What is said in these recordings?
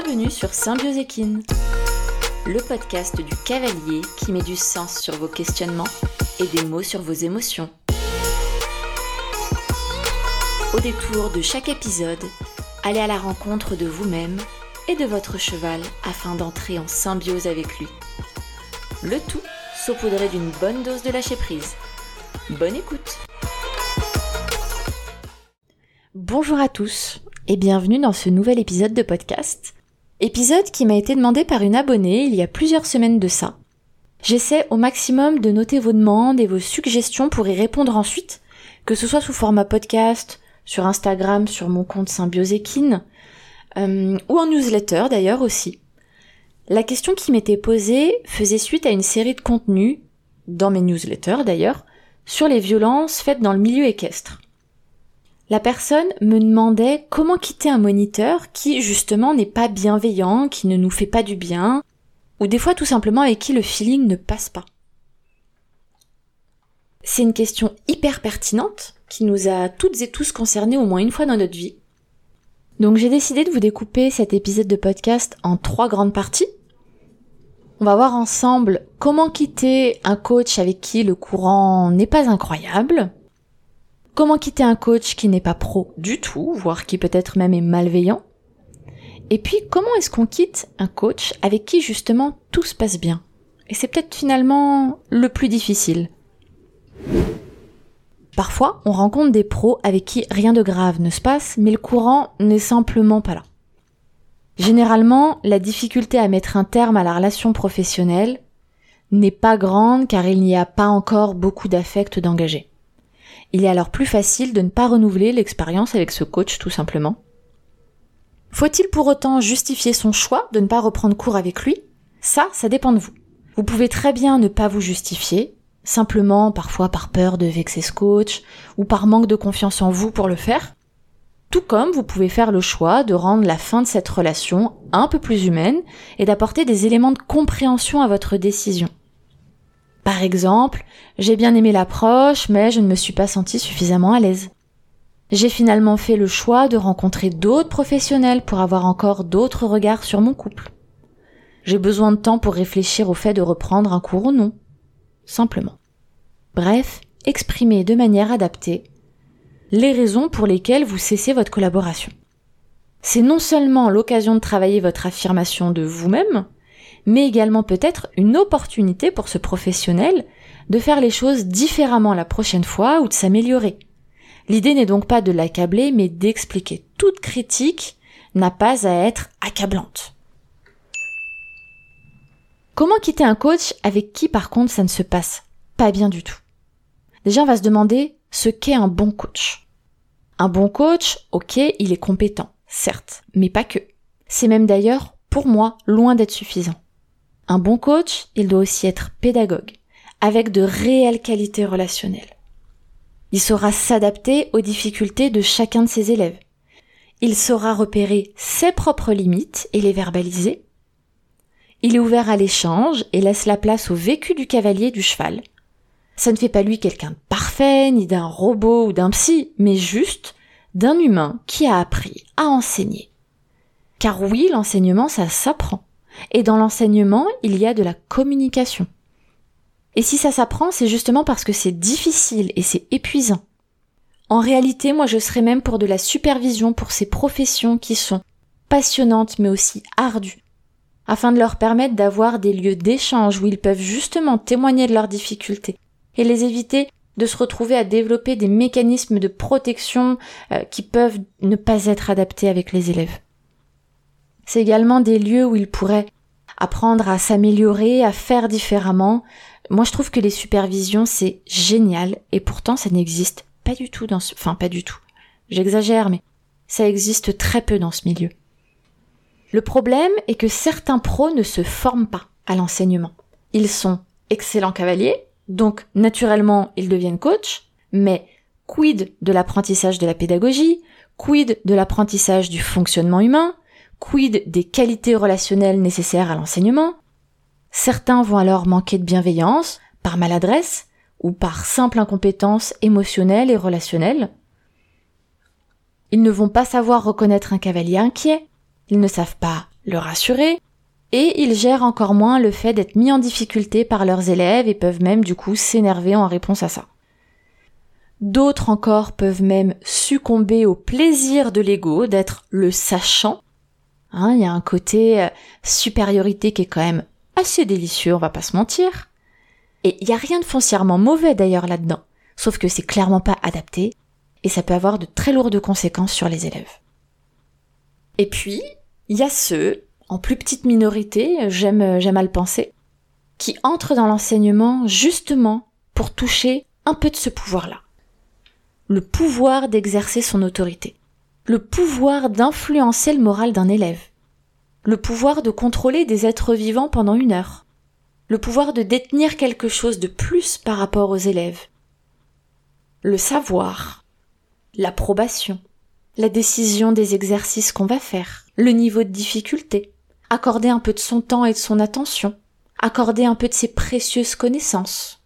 Bienvenue sur Symbioséquine, le podcast du cavalier qui met du sens sur vos questionnements et des mots sur vos émotions. Au détour de chaque épisode, allez à la rencontre de vous-même et de votre cheval afin d'entrer en symbiose avec lui. Le tout saupoudré d'une bonne dose de lâcher prise. Bonne écoute Bonjour à tous et bienvenue dans ce nouvel épisode de podcast. Épisode qui m'a été demandé par une abonnée il y a plusieurs semaines de ça. J'essaie au maximum de noter vos demandes et vos suggestions pour y répondre ensuite, que ce soit sous format podcast, sur Instagram, sur mon compte Symbioséquine, euh, ou en newsletter d'ailleurs aussi. La question qui m'était posée faisait suite à une série de contenus, dans mes newsletters d'ailleurs, sur les violences faites dans le milieu équestre. La personne me demandait comment quitter un moniteur qui justement n'est pas bienveillant, qui ne nous fait pas du bien, ou des fois tout simplement avec qui le feeling ne passe pas. C'est une question hyper pertinente qui nous a toutes et tous concernés au moins une fois dans notre vie. Donc j'ai décidé de vous découper cet épisode de podcast en trois grandes parties. On va voir ensemble comment quitter un coach avec qui le courant n'est pas incroyable, Comment quitter un coach qui n'est pas pro du tout, voire qui peut-être même est malveillant? Et puis comment est-ce qu'on quitte un coach avec qui justement tout se passe bien? Et c'est peut-être finalement le plus difficile. Parfois, on rencontre des pros avec qui rien de grave ne se passe, mais le courant n'est simplement pas là. Généralement, la difficulté à mettre un terme à la relation professionnelle n'est pas grande car il n'y a pas encore beaucoup d'affect d'engagé. Il est alors plus facile de ne pas renouveler l'expérience avec ce coach tout simplement. Faut-il pour autant justifier son choix de ne pas reprendre cours avec lui? Ça, ça dépend de vous. Vous pouvez très bien ne pas vous justifier, simplement parfois par peur de vexer ce coach, ou par manque de confiance en vous pour le faire. Tout comme vous pouvez faire le choix de rendre la fin de cette relation un peu plus humaine et d'apporter des éléments de compréhension à votre décision. Par exemple, j'ai bien aimé l'approche, mais je ne me suis pas sentie suffisamment à l'aise. J'ai finalement fait le choix de rencontrer d'autres professionnels pour avoir encore d'autres regards sur mon couple. J'ai besoin de temps pour réfléchir au fait de reprendre un cours ou non. Simplement. Bref, exprimez de manière adaptée les raisons pour lesquelles vous cessez votre collaboration. C'est non seulement l'occasion de travailler votre affirmation de vous-même, mais également peut-être une opportunité pour ce professionnel de faire les choses différemment la prochaine fois ou de s'améliorer. L'idée n'est donc pas de l'accabler, mais d'expliquer. Toute critique n'a pas à être accablante. Comment quitter un coach avec qui par contre ça ne se passe pas bien du tout? Déjà on va se demander ce qu'est un bon coach. Un bon coach, ok, il est compétent, certes, mais pas que. C'est même d'ailleurs, pour moi, loin d'être suffisant. Un bon coach, il doit aussi être pédagogue, avec de réelles qualités relationnelles. Il saura s'adapter aux difficultés de chacun de ses élèves. Il saura repérer ses propres limites et les verbaliser. Il est ouvert à l'échange et laisse la place au vécu du cavalier du cheval. Ça ne fait pas lui quelqu'un de parfait, ni d'un robot ou d'un psy, mais juste d'un humain qui a appris à enseigner. Car oui, l'enseignement, ça s'apprend. Et dans l'enseignement, il y a de la communication. Et si ça s'apprend, c'est justement parce que c'est difficile et c'est épuisant. En réalité, moi je serais même pour de la supervision pour ces professions qui sont passionnantes mais aussi ardues, afin de leur permettre d'avoir des lieux d'échange où ils peuvent justement témoigner de leurs difficultés et les éviter de se retrouver à développer des mécanismes de protection euh, qui peuvent ne pas être adaptés avec les élèves. C'est également des lieux où ils pourraient apprendre à s'améliorer, à faire différemment. Moi, je trouve que les supervisions, c'est génial, et pourtant, ça n'existe pas du tout dans ce, enfin, pas du tout. J'exagère, mais ça existe très peu dans ce milieu. Le problème est que certains pros ne se forment pas à l'enseignement. Ils sont excellents cavaliers, donc naturellement ils deviennent coachs, mais quid de l'apprentissage de la pédagogie, quid de l'apprentissage du fonctionnement humain, Quid des qualités relationnelles nécessaires à l'enseignement? Certains vont alors manquer de bienveillance, par maladresse, ou par simple incompétence émotionnelle et relationnelle. Ils ne vont pas savoir reconnaître un cavalier inquiet, ils ne savent pas le rassurer, et ils gèrent encore moins le fait d'être mis en difficulté par leurs élèves et peuvent même du coup s'énerver en réponse à ça. D'autres encore peuvent même succomber au plaisir de l'ego d'être le sachant. Hein, il y a un côté euh, supériorité qui est quand même assez délicieux, on va pas se mentir. Et il y a rien de foncièrement mauvais d'ailleurs là-dedans, sauf que c'est clairement pas adapté et ça peut avoir de très lourdes conséquences sur les élèves. Et puis, il y a ceux en plus petite minorité, j'aime, j'aime à le penser, qui entrent dans l'enseignement justement pour toucher un peu de ce pouvoir-là. Le pouvoir d'exercer son autorité. Le pouvoir d'influencer le moral d'un élève. Le pouvoir de contrôler des êtres vivants pendant une heure. Le pouvoir de détenir quelque chose de plus par rapport aux élèves. Le savoir. L'approbation. La décision des exercices qu'on va faire. Le niveau de difficulté accorder un peu de son temps et de son attention, accorder un peu de ses précieuses connaissances.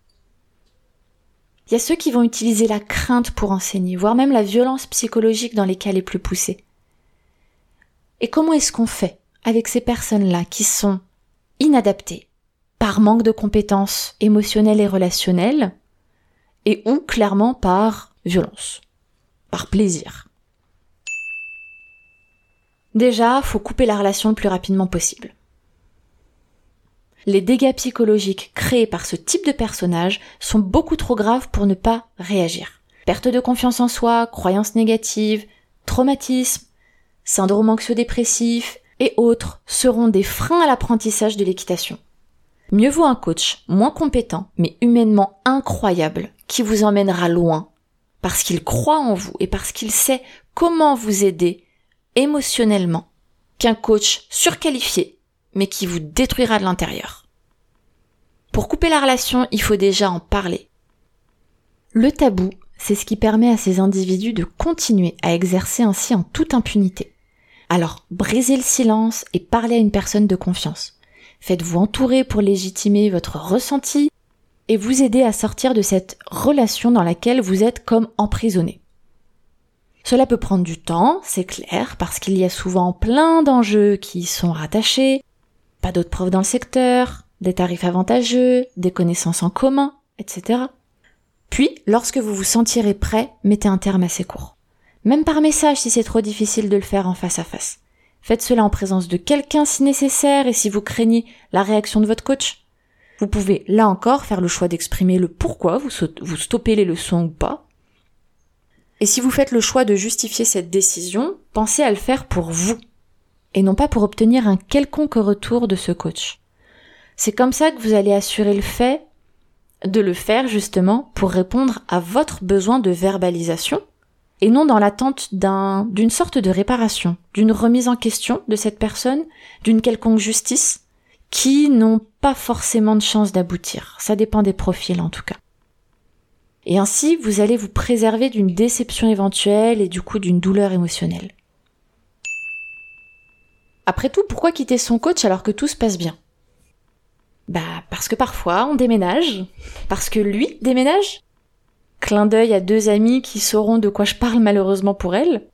Il y a ceux qui vont utiliser la crainte pour enseigner, voire même la violence psychologique dans les cas les plus poussés. Et comment est-ce qu'on fait avec ces personnes-là qui sont inadaptées par manque de compétences émotionnelles et relationnelles et ou clairement par violence, par plaisir? Déjà, faut couper la relation le plus rapidement possible. Les dégâts psychologiques créés par ce type de personnage sont beaucoup trop graves pour ne pas réagir. Perte de confiance en soi, croyances négatives, traumatisme, syndrome anxio-dépressif et autres seront des freins à l'apprentissage de l'équitation. Mieux vaut un coach moins compétent, mais humainement incroyable, qui vous emmènera loin, parce qu'il croit en vous et parce qu'il sait comment vous aider émotionnellement qu'un coach surqualifié, mais qui vous détruira de l'intérieur. Pour couper la relation, il faut déjà en parler. Le tabou, c'est ce qui permet à ces individus de continuer à exercer ainsi en toute impunité. Alors, brisez le silence et parlez à une personne de confiance. Faites-vous entourer pour légitimer votre ressenti et vous aider à sortir de cette relation dans laquelle vous êtes comme emprisonné. Cela peut prendre du temps, c'est clair, parce qu'il y a souvent plein d'enjeux qui sont rattachés, pas d'autres preuves dans le secteur, des tarifs avantageux, des connaissances en commun, etc. Puis, lorsque vous vous sentirez prêt, mettez un terme à ces cours. Même par message si c'est trop difficile de le faire en face à face. Faites cela en présence de quelqu'un si nécessaire et si vous craignez la réaction de votre coach. Vous pouvez là encore faire le choix d'exprimer le pourquoi vous, vous stoppez les leçons ou pas, et si vous faites le choix de justifier cette décision, pensez à le faire pour vous, et non pas pour obtenir un quelconque retour de ce coach. C'est comme ça que vous allez assurer le fait de le faire justement pour répondre à votre besoin de verbalisation, et non dans l'attente d'un, d'une sorte de réparation, d'une remise en question de cette personne, d'une quelconque justice, qui n'ont pas forcément de chance d'aboutir. Ça dépend des profils en tout cas. Et ainsi, vous allez vous préserver d'une déception éventuelle et du coup d'une douleur émotionnelle. Après tout, pourquoi quitter son coach alors que tout se passe bien? Bah parce que parfois on déménage, parce que lui déménage? Clin d'œil à deux amis qui sauront de quoi je parle malheureusement pour elle.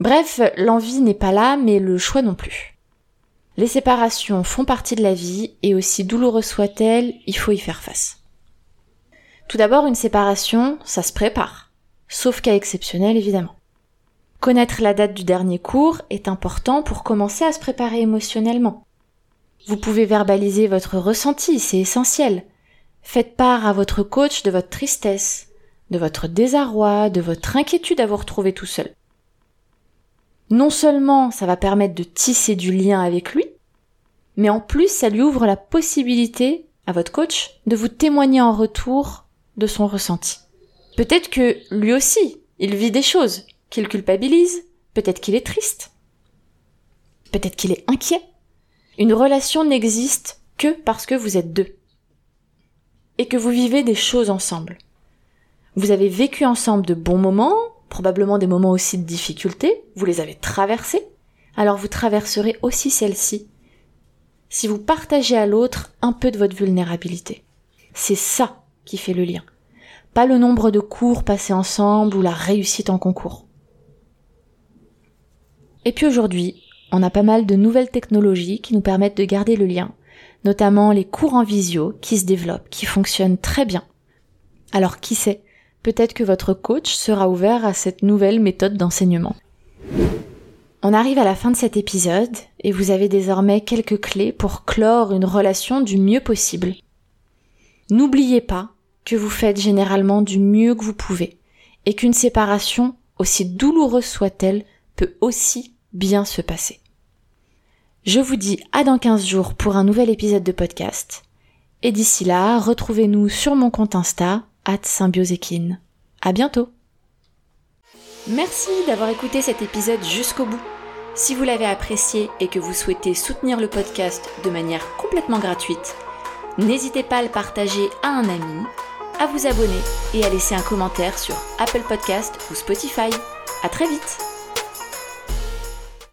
Bref, l'envie n'est pas là, mais le choix non plus. Les séparations font partie de la vie, et aussi douloureuses soient-elles, il faut y faire face. Tout d'abord, une séparation, ça se prépare. Sauf cas exceptionnel, évidemment. Connaître la date du dernier cours est important pour commencer à se préparer émotionnellement. Vous pouvez verbaliser votre ressenti, c'est essentiel. Faites part à votre coach de votre tristesse, de votre désarroi, de votre inquiétude à vous retrouver tout seul. Non seulement ça va permettre de tisser du lien avec lui, mais en plus ça lui ouvre la possibilité à votre coach de vous témoigner en retour de son ressenti. Peut-être que lui aussi, il vit des choses qu'il culpabilise, peut-être qu'il est triste, peut-être qu'il est inquiet. Une relation n'existe que parce que vous êtes deux et que vous vivez des choses ensemble. Vous avez vécu ensemble de bons moments, probablement des moments aussi de difficulté, vous les avez traversés, alors vous traverserez aussi celle-ci si vous partagez à l'autre un peu de votre vulnérabilité. C'est ça qui fait le lien. Pas le nombre de cours passés ensemble ou la réussite en concours. Et puis aujourd'hui, on a pas mal de nouvelles technologies qui nous permettent de garder le lien, notamment les cours en visio qui se développent, qui fonctionnent très bien. Alors qui sait, peut-être que votre coach sera ouvert à cette nouvelle méthode d'enseignement. On arrive à la fin de cet épisode et vous avez désormais quelques clés pour clore une relation du mieux possible. N'oubliez pas que vous faites généralement du mieux que vous pouvez et qu'une séparation, aussi douloureuse soit-elle, peut aussi bien se passer. Je vous dis à dans 15 jours pour un nouvel épisode de podcast. Et d'ici là, retrouvez-nous sur mon compte Insta, at symbiosekin. À bientôt! Merci d'avoir écouté cet épisode jusqu'au bout. Si vous l'avez apprécié et que vous souhaitez soutenir le podcast de manière complètement gratuite, n'hésitez pas à le partager à un ami, à vous abonner et à laisser un commentaire sur Apple Podcast ou Spotify. À très vite!